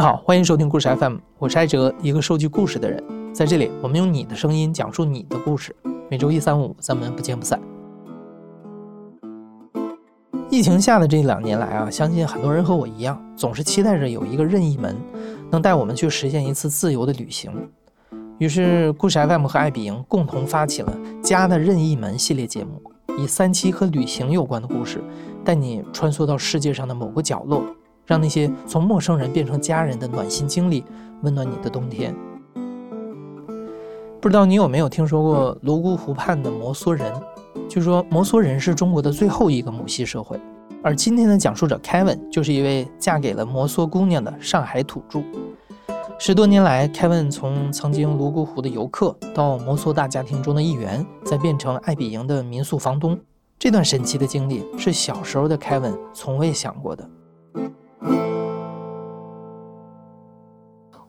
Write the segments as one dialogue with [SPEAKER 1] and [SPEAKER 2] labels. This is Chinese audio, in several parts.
[SPEAKER 1] 好，欢迎收听故事 FM，我是艾哲，一个收集故事的人。在这里，我们用你的声音讲述你的故事。每周一、三、五，咱们不见不散。疫情下的这两年来啊，相信很多人和我一样，总是期待着有一个任意门，能带我们去实现一次自由的旅行。于是，故事 FM 和爱彼迎共同发起了《家的任意门》系列节目，以三期和旅行有关的故事，带你穿梭到世界上的某个角落。让那些从陌生人变成家人的暖心经历温暖你的冬天。不知道你有没有听说过泸沽湖畔的摩梭人？据说摩梭人是中国的最后一个母系社会。而今天的讲述者 Kevin 就是一位嫁给了摩梭姑娘的上海土著。十多年来，Kevin 从曾经泸沽湖的游客，到摩梭大家庭中的一员，再变成爱比营的民宿房东。这段神奇的经历是小时候的 Kevin 从未想过的。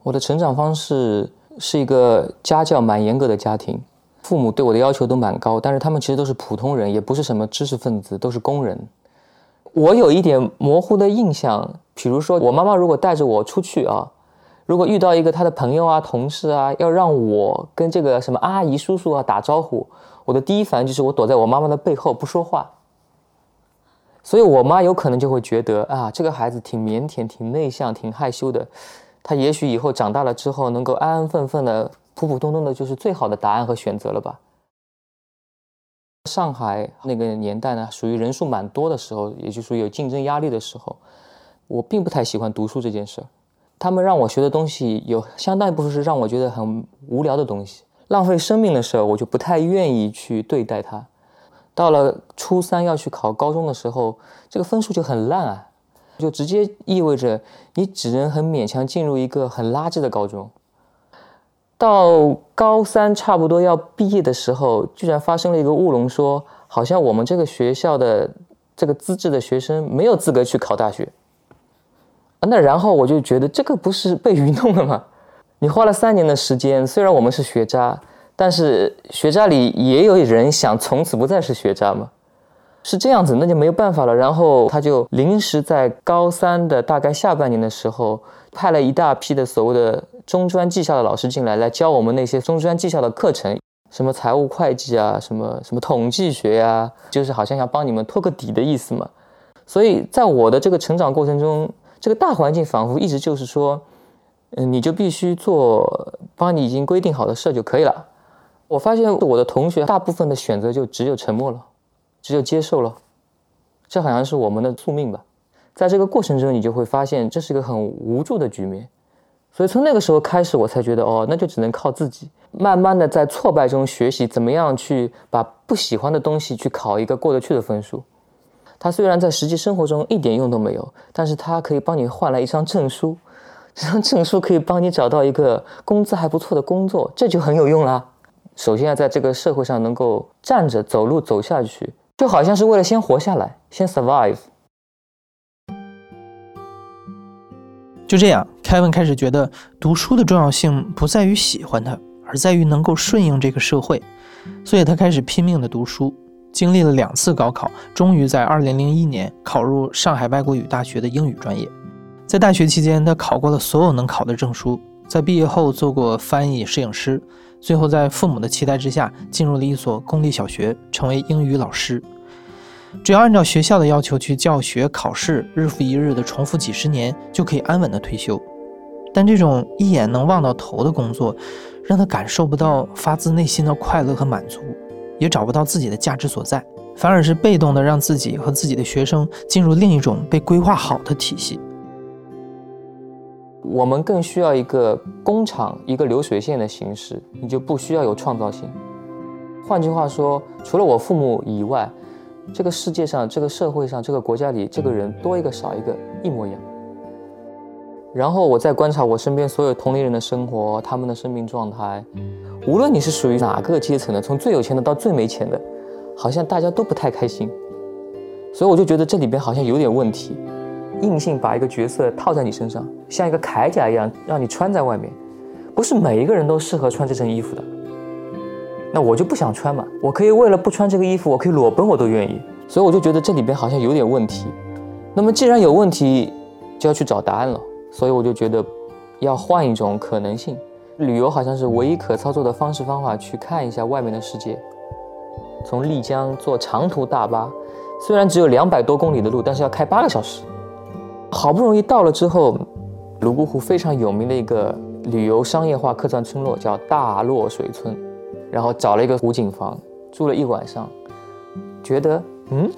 [SPEAKER 2] 我的成长方式是一个家教蛮严格的家庭，父母对我的要求都蛮高，但是他们其实都是普通人，也不是什么知识分子，都是工人。我有一点模糊的印象，比如说我妈妈如果带着我出去啊，如果遇到一个她的朋友啊、同事啊，要让我跟这个什么阿姨、叔叔啊打招呼，我的第一反应就是我躲在我妈妈的背后不说话。所以我妈有可能就会觉得啊，这个孩子挺腼腆、挺内向、挺害羞的。他也许以后长大了之后，能够安安分分的、普普通通的，就是最好的答案和选择了吧。上海那个年代呢，属于人数蛮多的时候，也就属于有竞争压力的时候。我并不太喜欢读书这件事儿，他们让我学的东西有相当一部分是让我觉得很无聊的东西，浪费生命的事儿，我就不太愿意去对待它。到了初三要去考高中的时候，这个分数就很烂啊。就直接意味着你只能很勉强进入一个很垃圾的高中。到高三差不多要毕业的时候，居然发生了一个乌龙，说好像我们这个学校的这个资质的学生没有资格去考大学。那然后我就觉得这个不是被愚弄了吗？你花了三年的时间，虽然我们是学渣，但是学渣里也有人想从此不再是学渣吗？是这样子，那就没有办法了。然后他就临时在高三的大概下半年的时候，派了一大批的所谓的中专技校的老师进来，来教我们那些中专技校的课程，什么财务会计啊，什么什么统计学呀，就是好像想帮你们托个底的意思嘛。所以在我的这个成长过程中，这个大环境仿佛一直就是说，嗯，你就必须做帮你已经规定好的事就可以了。我发现我的同学大部分的选择就只有沉默了。只有接受了，这好像是我们的宿命吧。在这个过程中，你就会发现这是一个很无助的局面。所以从那个时候开始，我才觉得哦，那就只能靠自己，慢慢的在挫败中学习怎么样去把不喜欢的东西去考一个过得去的分数。它虽然在实际生活中一点用都没有，但是它可以帮你换来一张证书，这张证书可以帮你找到一个工资还不错的工作，这就很有用啦。首先要在这个社会上能够站着走路走下去。就好像是为了先活下来，先 survive。
[SPEAKER 1] 就这样凯文开始觉得读书的重要性不在于喜欢它，而在于能够顺应这个社会。所以他开始拼命的读书，经历了两次高考，终于在2001年考入上海外国语大学的英语专业。在大学期间，他考过了所有能考的证书，在毕业后做过翻译、摄影师。最后，在父母的期待之下，进入了一所公立小学，成为英语老师。只要按照学校的要求去教学、考试，日复一日的重复几十年，就可以安稳的退休。但这种一眼能望到头的工作，让他感受不到发自内心的快乐和满足，也找不到自己的价值所在，反而是被动的让自己和自己的学生进入另一种被规划好的体系。
[SPEAKER 2] 我们更需要一个工厂，一个流水线的形式，你就不需要有创造性。换句话说，除了我父母以外，这个世界上、这个社会上、这个国家里，这个人多一个少一个，一模一样。然后我再观察我身边所有同龄人的生活，他们的生命状态，无论你是属于哪个阶层的，从最有钱的到最没钱的，好像大家都不太开心。所以我就觉得这里边好像有点问题。硬性把一个角色套在你身上，像一个铠甲一样让你穿在外面，不是每一个人都适合穿这身衣服的。那我就不想穿嘛，我可以为了不穿这个衣服，我可以裸奔，我都愿意。所以我就觉得这里边好像有点问题。那么既然有问题，就要去找答案了。所以我就觉得要换一种可能性，旅游好像是唯一可操作的方式方法，去看一下外面的世界。从丽江坐长途大巴，虽然只有两百多公里的路，但是要开八个小时。好不容易到了之后，泸沽湖非常有名的一个旅游商业化客栈村落叫大洛水村，然后找了一个湖景房住了一晚上，觉得嗯，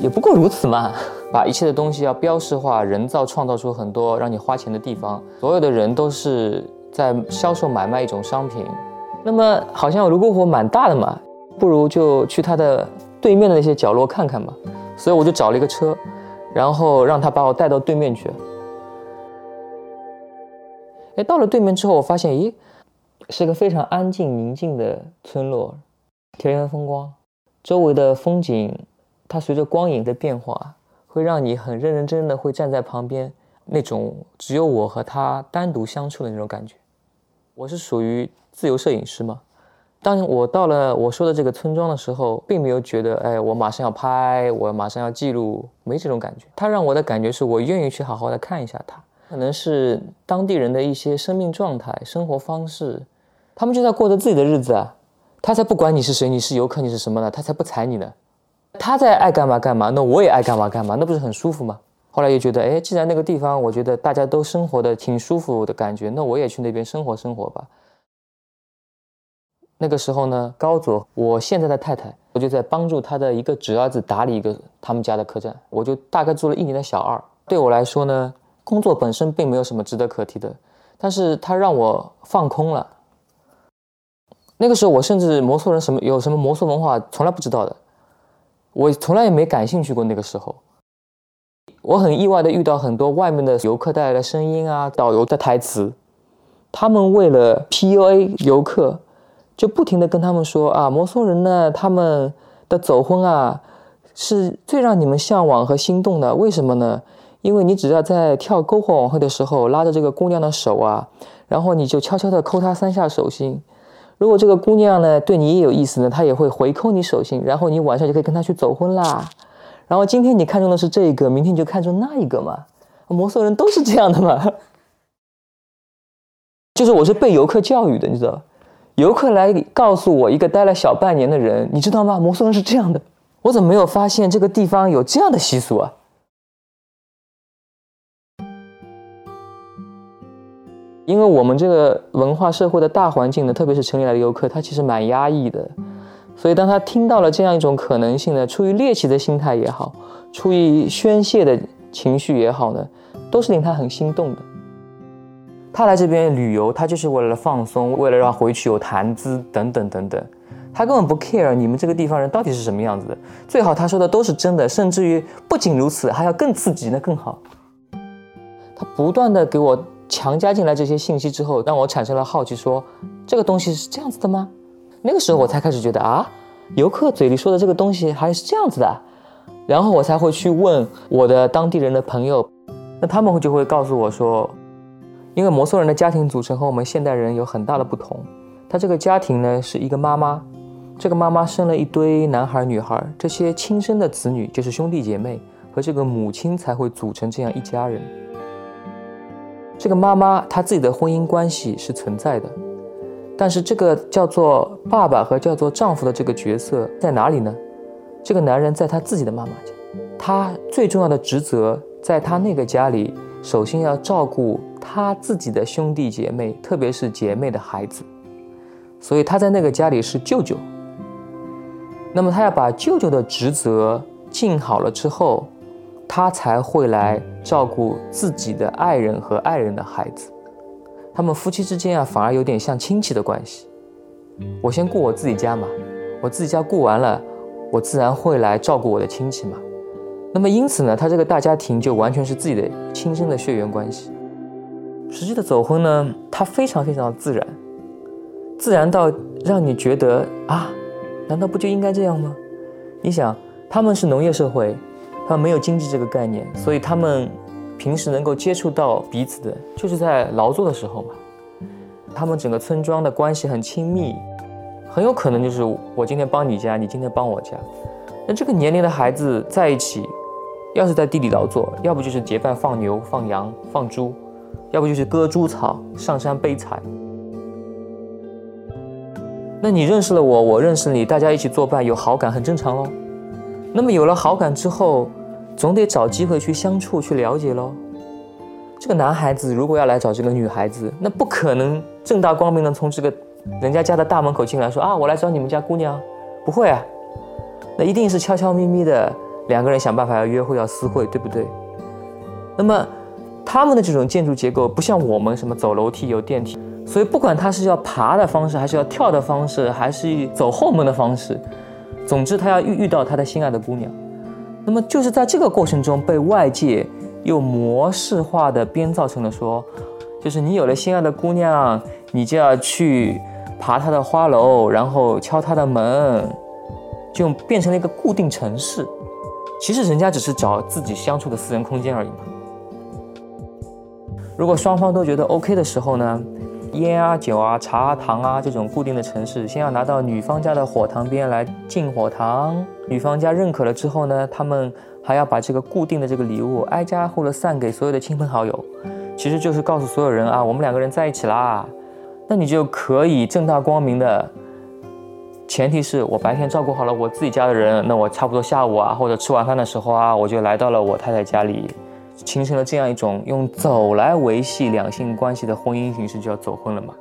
[SPEAKER 2] 也不过如此嘛。把一切的东西要标识化，人造创造出很多让你花钱的地方，所有的人都是在销售买卖一种商品。那么好像泸沽湖蛮大的嘛。不如就去它的对面的那些角落看看吧，所以我就找了一个车，然后让他把我带到对面去。哎，到了对面之后，我发现，咦，是个非常安静宁静的村落，田园风光，周围的风景，它随着光影的变化，会让你很认认真真的会站在旁边，那种只有我和他单独相处的那种感觉。我是属于自由摄影师嘛。当我到了我说的这个村庄的时候，并没有觉得，哎，我马上要拍，我马上要记录，没这种感觉。它让我的感觉是我愿意去好好的看一下它，可能是当地人的一些生命状态、生活方式，他们就在过着自己的日子啊。他才不管你是谁，你是游客，你是什么呢？他才不睬你呢。他在爱干嘛干嘛，那我也爱干嘛干嘛，那不是很舒服吗？后来又觉得，哎，既然那个地方，我觉得大家都生活的挺舒服的感觉，那我也去那边生活生活吧。那个时候呢，高佐，我现在的太太，我就在帮助他的一个侄儿子打理一个他们家的客栈，我就大概做了一年的小二。对我来说呢，工作本身并没有什么值得可提的，但是他让我放空了。那个时候我甚至摩梭人什么有什么摩梭文化从来不知道的，我从来也没感兴趣过。那个时候，我很意外的遇到很多外面的游客带来的声音啊，导游的台词，他们为了 PUA 游客。就不停的跟他们说啊，摩梭人呢，他们的走婚啊，是最让你们向往和心动的。为什么呢？因为你只要在跳篝火晚会的时候，拉着这个姑娘的手啊，然后你就悄悄的抠她三下手心。如果这个姑娘呢对你也有意思呢，她也会回抠你手心，然后你晚上就可以跟她去走婚啦。然后今天你看中的是这个，明天你就看中那一个嘛。摩梭人都是这样的嘛。就是我是被游客教育的，你知道。游客来告诉我一个待了小半年的人，你知道吗？摩梭人是这样的，我怎么没有发现这个地方有这样的习俗啊？因为我们这个文化社会的大环境呢，特别是城里来的游客，他其实蛮压抑的，所以当他听到了这样一种可能性呢，出于猎奇的心态也好，出于宣泄的情绪也好呢，都是令他很心动的。他来这边旅游，他就是为了放松，为了让回去有谈资等等等等，他根本不 care 你们这个地方人到底是什么样子的。最好他说的都是真的，甚至于不仅如此，还要更刺激，那更好。他不断的给我强加进来这些信息之后，让我产生了好奇，说这个东西是这样子的吗？那个时候我才开始觉得啊，游客嘴里说的这个东西还是这样子的，然后我才会去问我的当地人的朋友，那他们会就会告诉我说。因为摩梭人的家庭组成和我们现代人有很大的不同，他这个家庭呢是一个妈妈，这个妈妈生了一堆男孩女孩，这些亲生的子女就是兄弟姐妹和这个母亲才会组成这样一家人。这个妈妈她自己的婚姻关系是存在的，但是这个叫做爸爸和叫做丈夫的这个角色在哪里呢？这个男人在他自己的妈妈家，他最重要的职责在他那个家里。首先要照顾他自己的兄弟姐妹，特别是姐妹的孩子，所以他在那个家里是舅舅。那么他要把舅舅的职责尽好了之后，他才会来照顾自己的爱人和爱人的孩子。他们夫妻之间啊，反而有点像亲戚的关系。我先顾我自己家嘛，我自己家顾完了，我自然会来照顾我的亲戚嘛。那么因此呢，他这个大家庭就完全是自己的亲生的血缘关系。实际的走婚呢，它非常非常自然，自然到让你觉得啊，难道不就应该这样吗？你想，他们是农业社会，他们没有经济这个概念，所以他们平时能够接触到彼此的，就是在劳作的时候嘛。他们整个村庄的关系很亲密，很有可能就是我今天帮你家，你今天帮我家。那这个年龄的孩子在一起，要是在地里劳作，要不就是结伴放牛、放羊、放猪，要不就是割猪草、上山背柴。那你认识了我，我认识你，大家一起作伴，有好感很正常喽。那么有了好感之后，总得找机会去相处、去了解喽。这个男孩子如果要来找这个女孩子，那不可能正大光明的从这个人家家的大门口进来，说啊，我来找你们家姑娘，不会啊，那一定是悄悄咪咪的。两个人想办法要约会要私会，对不对？那么他们的这种建筑结构不像我们什么走楼梯有电梯，所以不管他是要爬的方式，还是要跳的方式，还是走后门的方式，总之他要遇遇到他的心爱的姑娘。那么就是在这个过程中被外界又模式化的编造成了说，就是你有了心爱的姑娘，你就要去爬她的花楼，然后敲她的门，就变成了一个固定程式。其实人家只是找自己相处的私人空间而已嘛。如果双方都觉得 OK 的时候呢，烟啊、酒啊、茶啊、糖啊这种固定的城市，先要拿到女方家的火塘边来敬火塘。女方家认可了之后呢，他们还要把这个固定的这个礼物挨家挨户的散给所有的亲朋好友，其实就是告诉所有人啊，我们两个人在一起啦。那你就可以正大光明的。前提是我白天照顾好了我自己家的人，那我差不多下午啊，或者吃晚饭的时候啊，我就来到了我太太家里，形成了这样一种用走来维系两性关系的婚姻形式，就要走婚了嘛。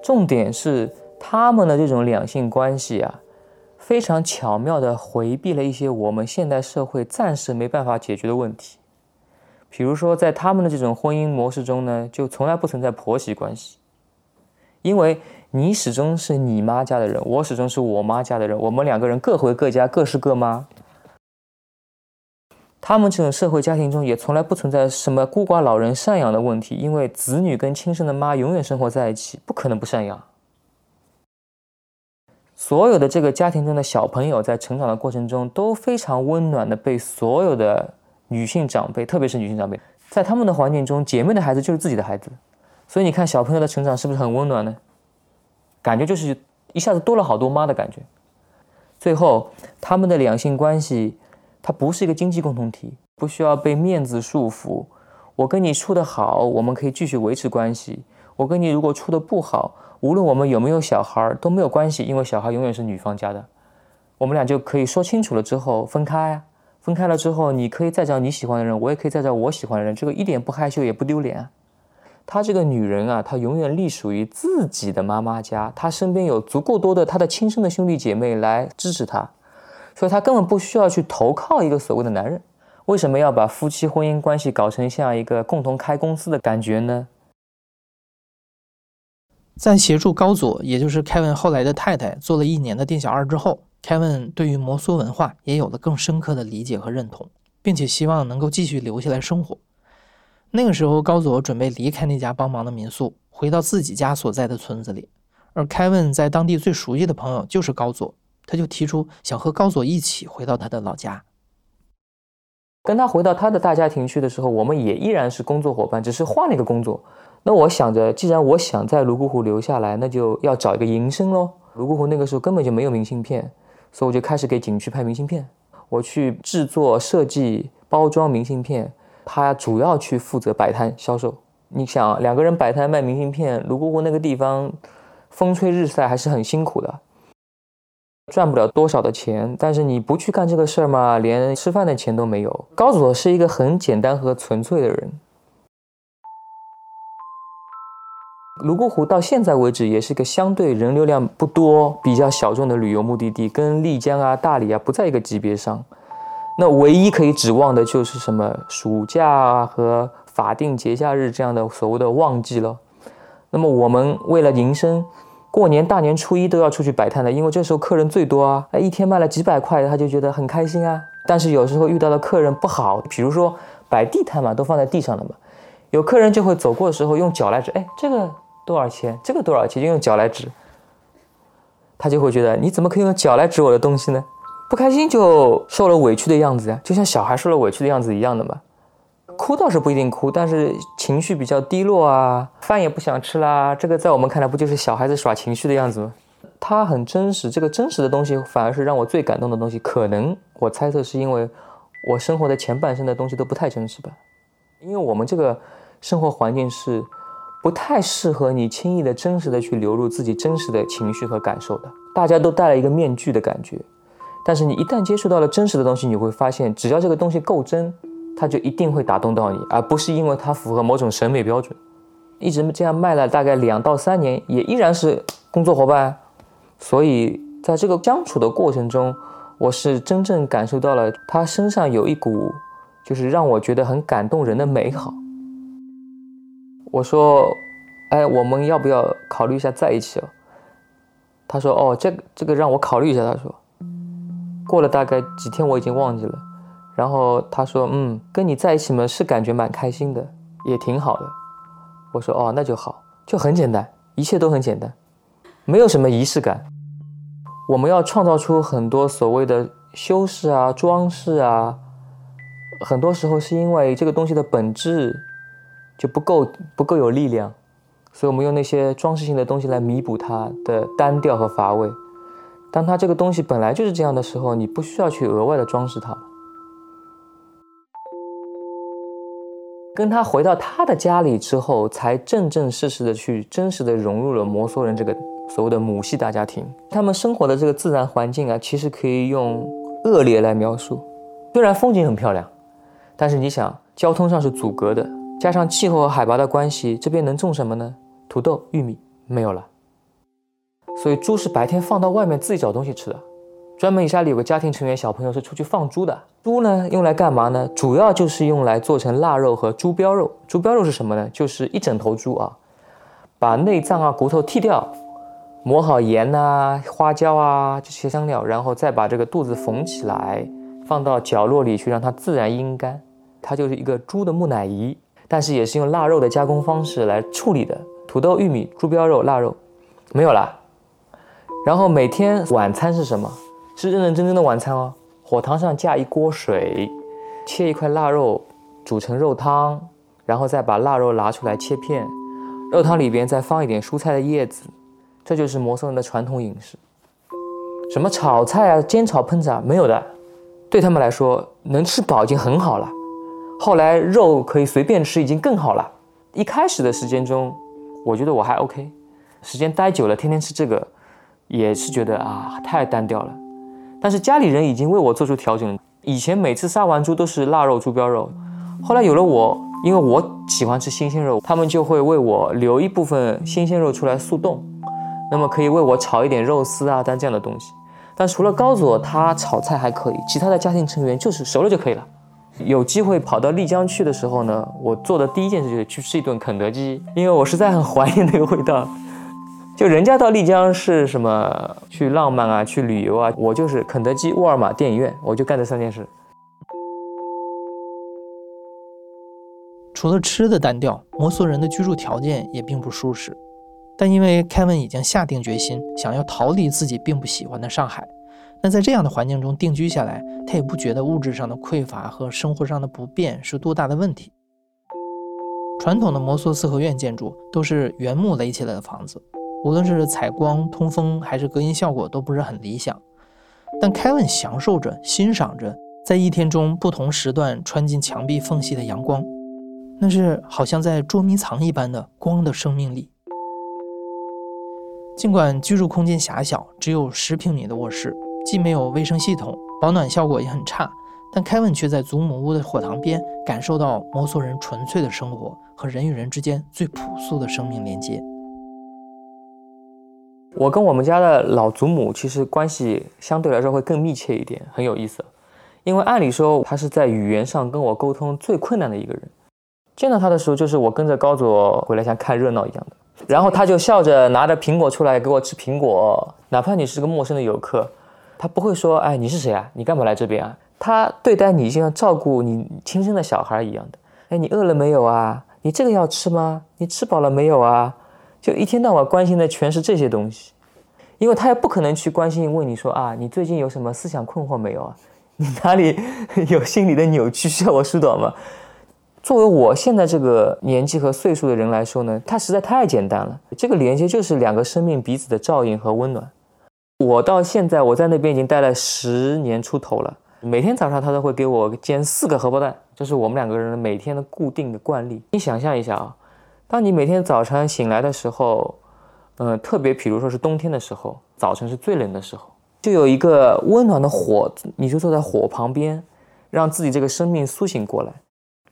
[SPEAKER 2] 重点是他们的这种两性关系啊，非常巧妙地回避了一些我们现代社会暂时没办法解决的问题，比如说在他们的这种婚姻模式中呢，就从来不存在婆媳关系。因为你始终是你妈家的人，我始终是我妈家的人，我们两个人各回各家，各是各妈。他们这种社会家庭中也从来不存在什么孤寡老人赡养的问题，因为子女跟亲生的妈永远生活在一起，不可能不赡养。所有的这个家庭中的小朋友在成长的过程中都非常温暖的被所有的女性长辈，特别是女性长辈，在他们的环境中，姐妹的孩子就是自己的孩子。所以你看，小朋友的成长是不是很温暖呢？感觉就是一下子多了好多妈的感觉。最后，他们的两性关系，它不是一个经济共同体，不需要被面子束缚。我跟你处得好，我们可以继续维持关系；我跟你如果处得不好，无论我们有没有小孩都没有关系，因为小孩永远是女方家的。我们俩就可以说清楚了之后分开啊。分开了之后，你可以再找你喜欢的人，我也可以再找我喜欢的人，这个一点不害羞也不丢脸啊。她这个女人啊，她永远隶属于自己的妈妈家，她身边有足够多的她的亲生的兄弟姐妹来支持她，所以她根本不需要去投靠一个所谓的男人。为什么要把夫妻婚姻关系搞成像一个共同开公司的感觉呢？
[SPEAKER 1] 在协助高佐，也就是凯文后来的太太做了一年的店小二之后，凯文对于摩梭文化也有了更深刻的理解和认同，并且希望能够继续留下来生活。那个时候，高佐准备离开那家帮忙的民宿，回到自己家所在的村子里。而凯文在当地最熟悉的朋友就是高佐，他就提出想和高佐一起回到他的老家。
[SPEAKER 2] 跟他回到他的大家庭去的时候，我们也依然是工作伙伴，只是换了一个工作。那我想着，既然我想在泸沽湖留下来，那就要找一个营生喽。泸沽湖那个时候根本就没有明信片，所以我就开始给景区拍明信片。我去制作、设计、包装明信片。他主要去负责摆摊销售。你想，两个人摆摊卖明信片，泸沽湖那个地方，风吹日晒还是很辛苦的，赚不了多少的钱。但是你不去干这个事儿嘛，连吃饭的钱都没有。高佐是一个很简单和纯粹的人。泸沽湖到现在为止也是个相对人流量不多、比较小众的旅游目的地，跟丽江啊、大理啊不在一个级别上。那唯一可以指望的就是什么暑假和法定节假日这样的所谓的旺季了。那么我们为了营生，过年大年初一都要出去摆摊的，因为这时候客人最多啊，哎，一天卖了几百块，他就觉得很开心啊。但是有时候遇到的客人不好，比如说摆地摊嘛，都放在地上的嘛，有客人就会走过的时候用脚来指，哎，这个多少钱？这个多少钱？就用脚来指，他就会觉得你怎么可以用脚来指我的东西呢？不开心就受了委屈的样子呀，就像小孩受了委屈的样子一样的嘛。哭倒是不一定哭，但是情绪比较低落啊，饭也不想吃啦。这个在我们看来不就是小孩子耍情绪的样子吗？它很真实，这个真实的东西反而是让我最感动的东西。可能我猜测是因为我生活的前半生的东西都不太真实吧，因为我们这个生活环境是不太适合你轻易的真实的去流露自己真实的情绪和感受的。大家都戴了一个面具的感觉，但是你一旦接触到了真实的东西，你会发现，只要这个东西够真，它就一定会打动到你，而不是因为它符合某种审美标准。一直这样卖了大概两到三年，也依然是工作伙伴。所以在这个相处的过程中，我是真正感受到了他身上有一股，就是让我觉得很感动人的美好。我说：“哎，我们要不要考虑一下在一起哦？”他说：“哦，这个这个让我考虑一下。”他说：“过了大概几天，我已经忘记了。”然后他说：“嗯，跟你在一起嘛，是感觉蛮开心的，也挺好的。”我说哦，那就好，就很简单，一切都很简单，没有什么仪式感。我们要创造出很多所谓的修饰啊、装饰啊，很多时候是因为这个东西的本质就不够不够有力量，所以我们用那些装饰性的东西来弥补它的单调和乏味。当它这个东西本来就是这样的时候，你不需要去额外的装饰它。跟他回到他的家里之后，才正正式式的去真实的融入了摩梭人这个所谓的母系大家庭。他们生活的这个自然环境啊，其实可以用恶劣来描述。虽然风景很漂亮，但是你想，交通上是阻隔的，加上气候和海拔的关系，这边能种什么呢？土豆、玉米没有了。所以猪是白天放到外面自己找东西吃的。专门以家里有个家庭成员，小朋友是出去放猪的。猪呢，用来干嘛呢？主要就是用来做成腊肉和猪膘肉。猪膘肉是什么呢？就是一整头猪啊，把内脏啊、骨头剃掉，抹好盐呐、花椒啊这些香料，然后再把这个肚子缝起来，放到角落里去，让它自然阴干。它就是一个猪的木乃伊，但是也是用腊肉的加工方式来处理的。土豆、玉米、猪膘肉、腊肉，没有了。然后每天晚餐是什么？是认认真真的晚餐哦，火塘上架一锅水，切一块腊肉，煮成肉汤，然后再把腊肉拿出来切片，肉汤里边再放一点蔬菜的叶子，这就是摩梭人的传统饮食。什么炒菜啊、煎炒烹炸没有的，对他们来说能吃饱已经很好了。后来肉可以随便吃已经更好了。一开始的时间中，我觉得我还 OK，时间待久了，天天吃这个，也是觉得啊太单调了。但是家里人已经为我做出调整。以前每次杀完猪都是腊肉、猪膘肉，后来有了我，因为我喜欢吃新鲜肉，他们就会为我留一部分新鲜肉出来速冻，那么可以为我炒一点肉丝啊，但这样的东西。但除了高佐他炒菜还可以，其他的家庭成员就是熟了就可以了。有机会跑到丽江去的时候呢，我做的第一件事就是去吃一顿肯德基，因为我实在很怀念那个味道。就人家到丽江是什么去浪漫啊，去旅游啊，我就是肯德基、沃尔玛、电影院，我就干这三件事。
[SPEAKER 1] 除了吃的单调，摩梭人的居住条件也并不舒适。但因为凯文已经下定决心想要逃离自己并不喜欢的上海，那在这样的环境中定居下来，他也不觉得物质上的匮乏和生活上的不便是多大的问题。传统的摩梭四合院建筑都是原木垒起来的房子。无论是采光、通风还是隔音效果都不是很理想，但凯文享受着、欣赏着在一天中不同时段穿进墙壁缝隙的阳光，那是好像在捉迷藏一般的光的生命力。尽管居住空间狭小，只有十平米的卧室，既没有卫生系统，保暖效果也很差，但凯文却在祖母屋的火塘边感受到摩梭人纯粹的生活和人与人之间最朴素的生命连接。
[SPEAKER 2] 我跟我们家的老祖母其实关系相对来说会更密切一点，很有意思。因为按理说她是在语言上跟我沟通最困难的一个人。见到她的时候，就是我跟着高佐回来像看热闹一样的。然后她就笑着拿着苹果出来给我吃苹果，哪怕你是个陌生的游客，她不会说：“哎，你是谁啊？你干嘛来这边啊？”她对待你就像照顾你亲生的小孩一样的。哎，你饿了没有啊？你这个要吃吗？你吃饱了没有啊？就一天到晚关心的全是这些东西，因为他也不可能去关心问你说啊，你最近有什么思想困惑没有啊？你哪里有心理的扭曲需要我疏导吗？作为我现在这个年纪和岁数的人来说呢，它实在太简单了。这个连接就是两个生命彼此的照应和温暖。我到现在我在那边已经待了十年出头了，每天早上他都会给我煎四个荷包蛋，这是我们两个人每天的固定的惯例。你想象一下啊，当你每天早晨醒来的时候，嗯，特别比如说是冬天的时候，早晨是最冷的时候，就有一个温暖的火，你就坐在火旁边，让自己这个生命苏醒过来。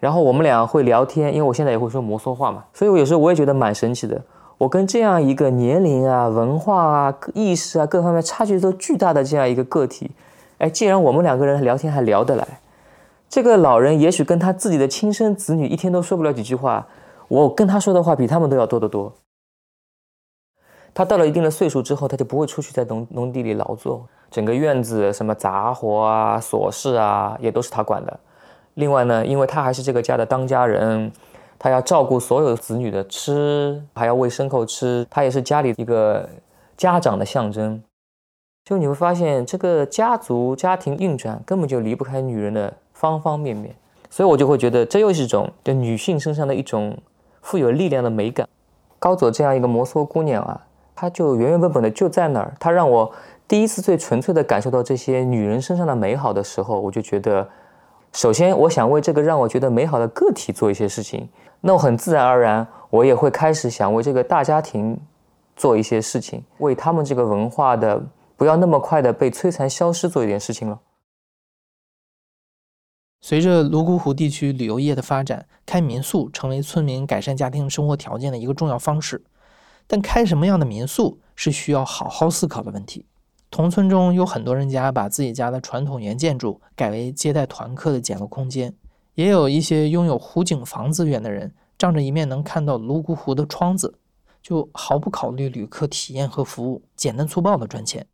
[SPEAKER 2] 然后我们俩会聊天，因为我现在也会说摩梭话嘛，所以我有时候我也觉得蛮神奇的。我跟这样一个年龄啊、文化啊、意识啊各方面差距都巨大的这样一个个体，哎，既然我们两个人聊天还聊得来，这个老人也许跟他自己的亲生子女一天都说不了几句话，我跟他说的话比他们都要多得多。他到了一定的岁数之后，他就不会出去在农农地里劳作，整个院子什么杂活啊、琐事啊，也都是他管的。另外呢，因为他还是这个家的当家人，他要照顾所有子女的吃，还要喂牲口吃，他也是家里一个家长的象征。就你会发现，这个家族家庭运转根本就离不开女人的方方面面。所以我就会觉得，这又是一种对女性身上的一种富有力量的美感。高佐这样一个摩梭姑娘啊，她就原原本本的就在那儿。她让我第一次最纯粹的感受到这些女人身上的美好的时候，我就觉得。首先，我想为这个让我觉得美好的个体做一些事情，那我很自然而然，我也会开始想为这个大家庭做一些事情，为他们这个文化的不要那么快的被摧残消失做一点事情了。
[SPEAKER 1] 随着泸沽湖地区旅游业的发展，开民宿成为村民改善家庭生活条件的一个重要方式。但开什么样的民宿是需要好好思考的问题。同村中有很多人家把自己家的传统原建筑改为接待团客的简陋空间，也有一些拥有湖景房资源的人，仗着一面能看到泸沽湖的窗子，就毫不考虑旅客体验和服务，简单粗暴的赚钱。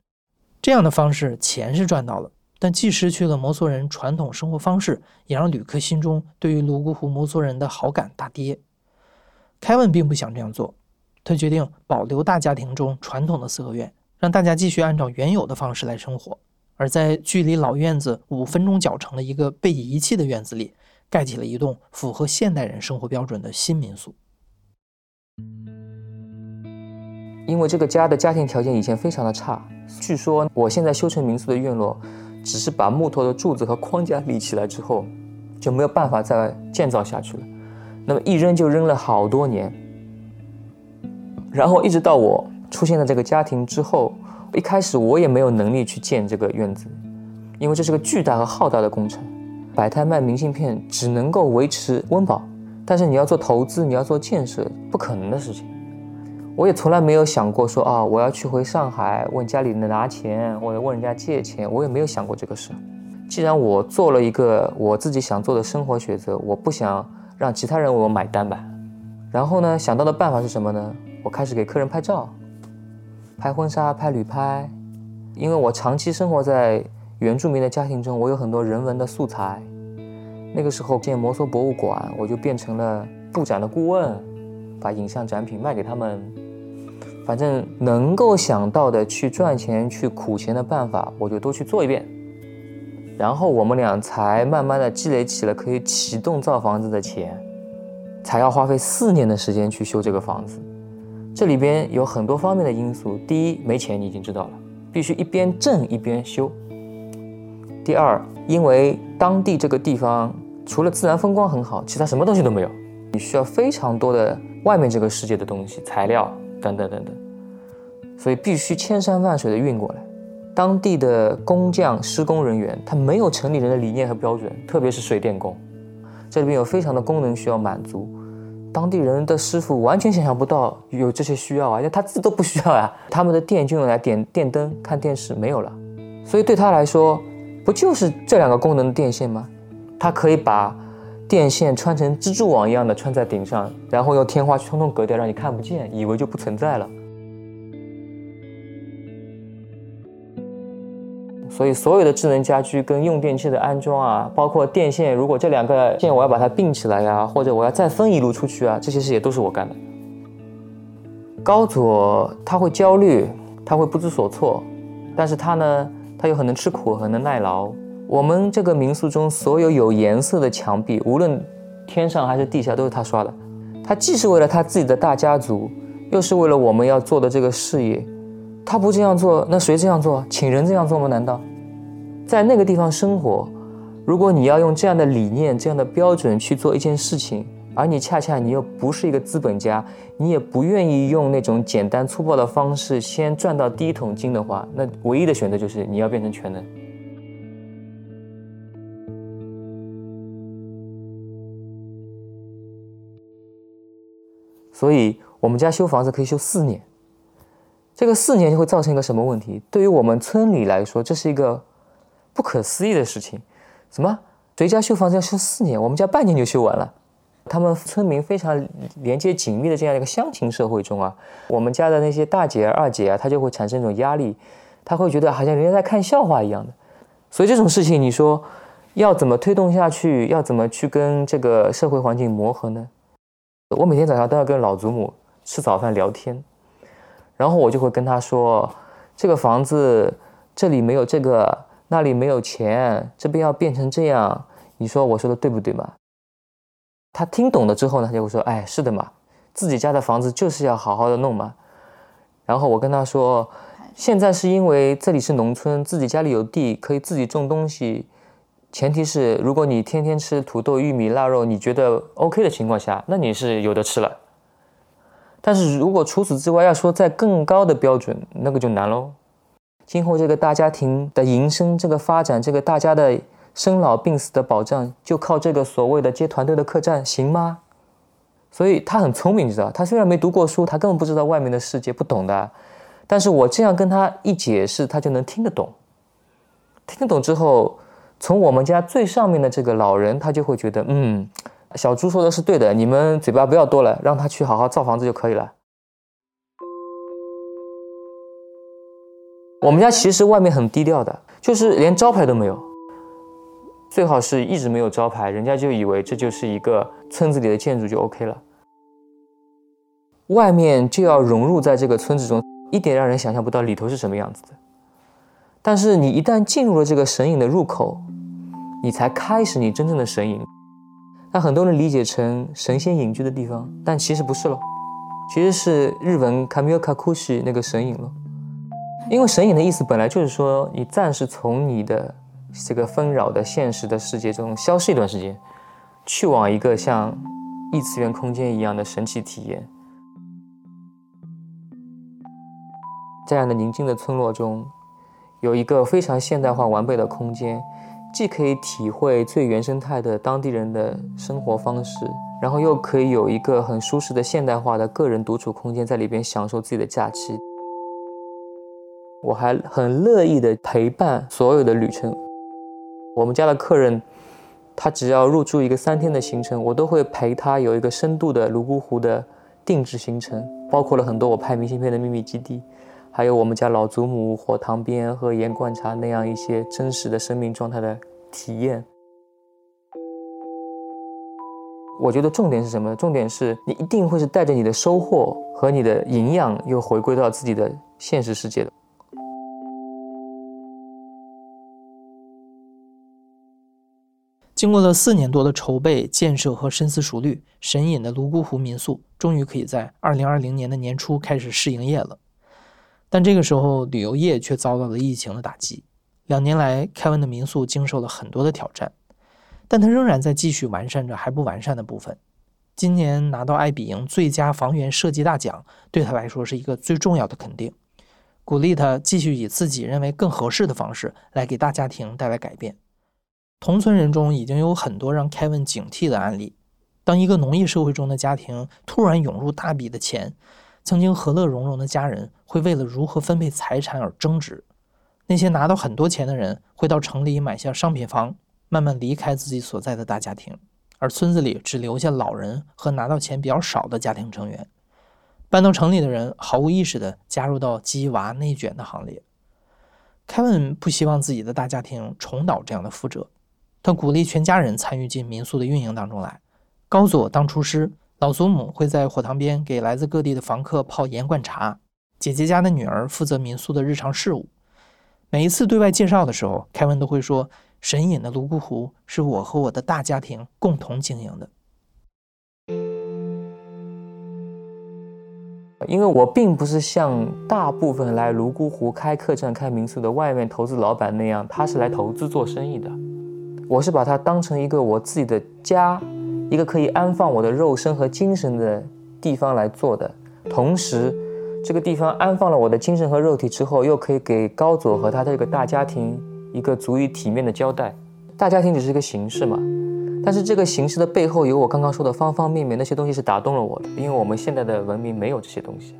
[SPEAKER 1] 这样的方式钱是赚到了，但既失去了摩梭人传统生活方式，也让旅客心中对于泸沽湖摩梭人的好感大跌。凯文并不想这样做，他决定保留大家庭中传统的四合院。让大家继续按照原有的方式来生活，而在距离老院子五分钟脚程的一个被遗弃的院子里，盖起了一栋符合现代人生活标准的新民宿。
[SPEAKER 2] 因为这个家的家庭条件以前非常的差，据说我现在修成民宿的院落，只是把木头的柱子和框架立起来之后，就没有办法再建造下去了。那么一扔就扔了好多年，然后一直到我。出现了这个家庭之后，一开始我也没有能力去建这个院子，因为这是个巨大和浩大的工程。摆摊卖明信片只能够维持温饱，但是你要做投资，你要做建设，不可能的事情。我也从来没有想过说啊，我要去回上海问家里人拿钱，或者问人家借钱，我也没有想过这个事。既然我做了一个我自己想做的生活选择，我不想让其他人为我买单吧。然后呢，想到的办法是什么呢？我开始给客人拍照。拍婚纱、拍旅拍，因为我长期生活在原住民的家庭中，我有很多人文的素材。那个时候建摩梭博物馆，我就变成了布展的顾问，把影像展品卖给他们。反正能够想到的去赚钱、去苦钱的办法，我就都去做一遍。然后我们俩才慢慢的积累起了可以启动造房子的钱，才要花费四年的时间去修这个房子。这里边有很多方面的因素。第一，没钱，你已经知道了，必须一边挣一边修。第二，因为当地这个地方除了自然风光很好，其他什么东西都没有，你需要非常多的外面这个世界的东西、材料等等等等，所以必须千山万水的运过来。当地的工匠、施工人员，他没有城里人的理念和标准，特别是水电工，这里边有非常的功能需要满足。当地人的师傅完全想象不到有这些需要啊，他自己都不需要呀。他们的电就用来点电灯、看电视，没有了。所以对他来说，不就是这两个功能的电线吗？他可以把电线穿成蜘蛛网一样的穿在顶上，然后用天花去通通隔掉，让你看不见，以为就不存在了。所以，所有的智能家居跟用电器的安装啊，包括电线，如果这两个线我要把它并起来呀，或者我要再分一路出去啊，这些事也都是我干的。高佐他会焦虑，他会不知所措，但是他呢，他又很能吃苦，很能耐劳。我们这个民宿中所有有颜色的墙壁，无论天上还是地下，都是他刷的。他既是为了他自己的大家族，又是为了我们要做的这个事业。他不这样做，那谁这样做？请人这样做吗？难道在那个地方生活？如果你要用这样的理念、这样的标准去做一件事情，而你恰恰你又不是一个资本家，你也不愿意用那种简单粗暴的方式先赚到第一桶金的话，那唯一的选择就是你要变成全能。所以，我们家修房子可以修四年。这个四年就会造成一个什么问题？对于我们村里来说，这是一个不可思议的事情。什么？谁家修房子要修四年？我们家半年就修完了。他们村民非常连接紧密的这样一个乡情社会中啊，我们家的那些大姐、二姐啊，她就会产生一种压力，她会觉得好像人家在看笑话一样的。所以这种事情，你说要怎么推动下去？要怎么去跟这个社会环境磨合呢？我每天早上都要跟老祖母吃早饭聊天，然后我就会跟他说：“这个房子这里没有这个，那里没有钱，这边要变成这样，你说我说的对不对嘛？”他听懂了之后呢，他就会说：“哎，是的嘛，自己家的房子就是要好好的弄嘛。”然后我跟他说：“现在是因为这里是农村，自己家里有地，可以自己种东西。”前提是，如果你天天吃土豆、玉米、腊肉，你觉得 OK 的情况下，那你是有的吃了。但是如果除此之外要说在更高的标准，那个就难喽。今后这个大家庭的营生、这个发展、这个大家的生老病死的保障，就靠这个所谓的接团队的客栈，行吗？所以他很聪明，你知道，他虽然没读过书，他根本不知道外面的世界，不懂的。但是我这样跟他一解释，他就能听得懂。听得懂之后。从我们家最上面的这个老人，他就会觉得，嗯，小猪说的是对的，你们嘴巴不要多了，让他去好好造房子就可以了。我们家其实外面很低调的，就是连招牌都没有，最好是一直没有招牌，人家就以为这就是一个村子里的建筑就 OK 了。外面就要融入在这个村子中，一点让人想象不到里头是什么样子的。但是你一旦进入了这个神隐的入口，你才开始你真正的神隐。那很多人理解成神仙隐居的地方，但其实不是了，其实是日文 kamiokakushi 那个神隐了。因为神隐的意思本来就是说，你暂时从你的这个纷扰的现实的世界中消失一段时间，去往一个像异次元空间一样的神奇体验。这样的宁静的村落中。有一个非常现代化完备的空间，既可以体会最原生态的当地人的生活方式，然后又可以有一个很舒适的现代化的个人独处空间，在里边享受自己的假期。我还很乐意的陪伴所有的旅程。我们家的客人，他只要入住一个三天的行程，我都会陪他有一个深度的泸沽湖的定制行程，包括了很多我拍明信片的秘密基地。还有我们家老祖母火塘边喝盐罐茶那样一些真实的生命状态的体验。我觉得重点是什么？重点是你一定会是带着你的收获和你的营养，又回归到自己的现实世界的。
[SPEAKER 1] 经过了四年多的筹备、建设和深思熟虑，神隐的泸沽湖民宿终于可以在二零二零年的年初开始试营业了。但这个时候，旅游业却遭到了疫情的打击。两年来，凯文的民宿经受了很多的挑战，但他仍然在继续完善着还不完善的部分。今年拿到爱彼迎最佳房源设计大奖，对他来说是一个最重要的肯定，鼓励他继续以自己认为更合适的方式来给大家庭带来改变。同村人中已经有很多让凯文警惕的案例。当一个农业社会中的家庭突然涌入大笔的钱。曾经和乐融融的家人会为了如何分配财产而争执，那些拿到很多钱的人会到城里买下商品房，慢慢离开自己所在的大家庭，而村子里只留下老人和拿到钱比较少的家庭成员。搬到城里的人毫无意识地加入到鸡娃内卷的行列。凯文不希望自己的大家庭重蹈这样的覆辙，他鼓励全家人参与进民宿的运营当中来。高佐当厨师。老祖母会在火塘边给来自各地的房客泡盐罐茶，姐姐家的女儿负责民宿的日常事务。每一次对外介绍的时候，凯文都会说：“神隐的泸沽湖是我和我的大家庭共同经营的。”
[SPEAKER 2] 因为我并不是像大部分来泸沽湖开客栈、开民宿的外面投资老板那样，他是来投资做生意的。我是把它当成一个我自己的家，一个可以安放我的肉身和精神的地方来做的。同时，这个地方安放了我的精神和肉体之后，又可以给高佐和他的这个大家庭一个足以体面的交代。大家庭只是一个形式嘛，但是这个形式的背后有我刚刚说的方方面面，那些东西是打动了我的。因为我们现在的文明没有这些东西，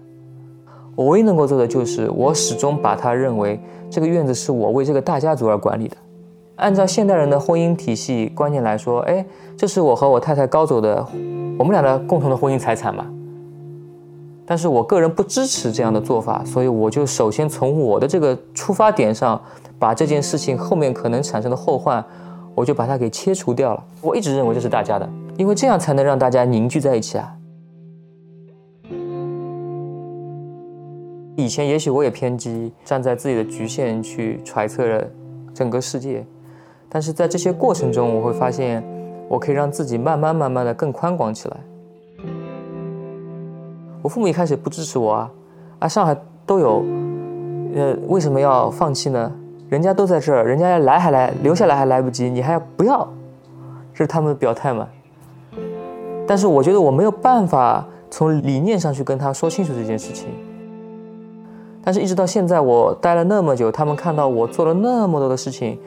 [SPEAKER 2] 我唯一能够做的就是，我始终把它认为这个院子是我为这个大家族而管理的。按照现代人的婚姻体系观念来说，哎，这是我和我太太高走的，我们俩的共同的婚姻财产嘛。但是我个人不支持这样的做法，所以我就首先从我的这个出发点上，把这件事情后面可能产生的后患。我就把它给切除掉了。我一直认为这是大家的，因为这样才能让大家凝聚在一起啊。以前也许我也偏激，站在自己的局限去揣测着整个世界，但是在这些过程中，我会发现，我可以让自己慢慢慢慢的更宽广起来。我父母一开始不支持我啊，啊，上海都有，呃，为什么要放弃呢？人家都在这儿，人家要来还来，留下来还来不及，你还要不要？这是他们的表态嘛？但是我觉得我没有办法从理念上去跟他说清楚这件事情。但是，一直到现在，我待了那么久，他们看到我做了那么多的事情，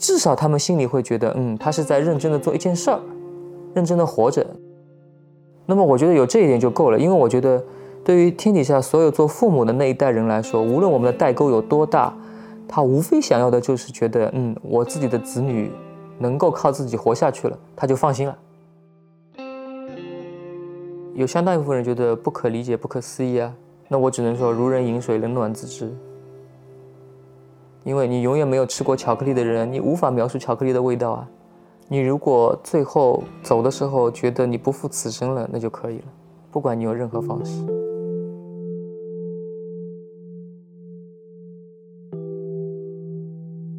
[SPEAKER 2] 至少他们心里会觉得，嗯，他是在认真的做一件事儿，认真的活着。那么，我觉得有这一点就够了，因为我觉得，对于天底下所有做父母的那一代人来说，无论我们的代沟有多大。他无非想要的就是觉得，嗯，我自己的子女能够靠自己活下去了，他就放心了。有相当一部分人觉得不可理解、不可思议啊，那我只能说如人饮水，冷暖自知。因为你永远没有吃过巧克力的人，你无法描述巧克力的味道啊。你如果最后走的时候觉得你不负此生了，那就可以了，不管你有任何方式。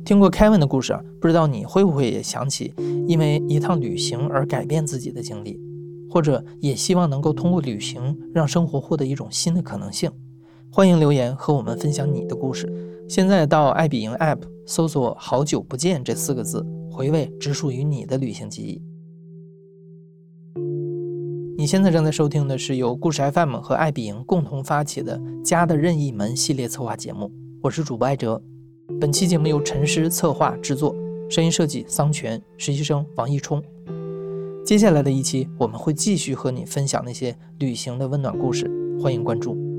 [SPEAKER 1] 听过 Kevin 的故事啊，不知道你会不会也想起因为一趟旅行而改变自己的经历，或者也希望能够通过旅行让生活获得一种新的可能性？欢迎留言和我们分享你的故事。现在到爱彼迎 App 搜索“好久不见”这四个字，回味只属于你的旅行记忆。你现在正在收听的是由故事 FM 和爱彼迎共同发起的《家的任意门》系列策划节目，我是主播艾哲。本期节目由陈诗策划制作，声音设计桑泉，实习生王一冲。接下来的一期，我们会继续和你分享那些旅行的温暖故事，欢迎关注。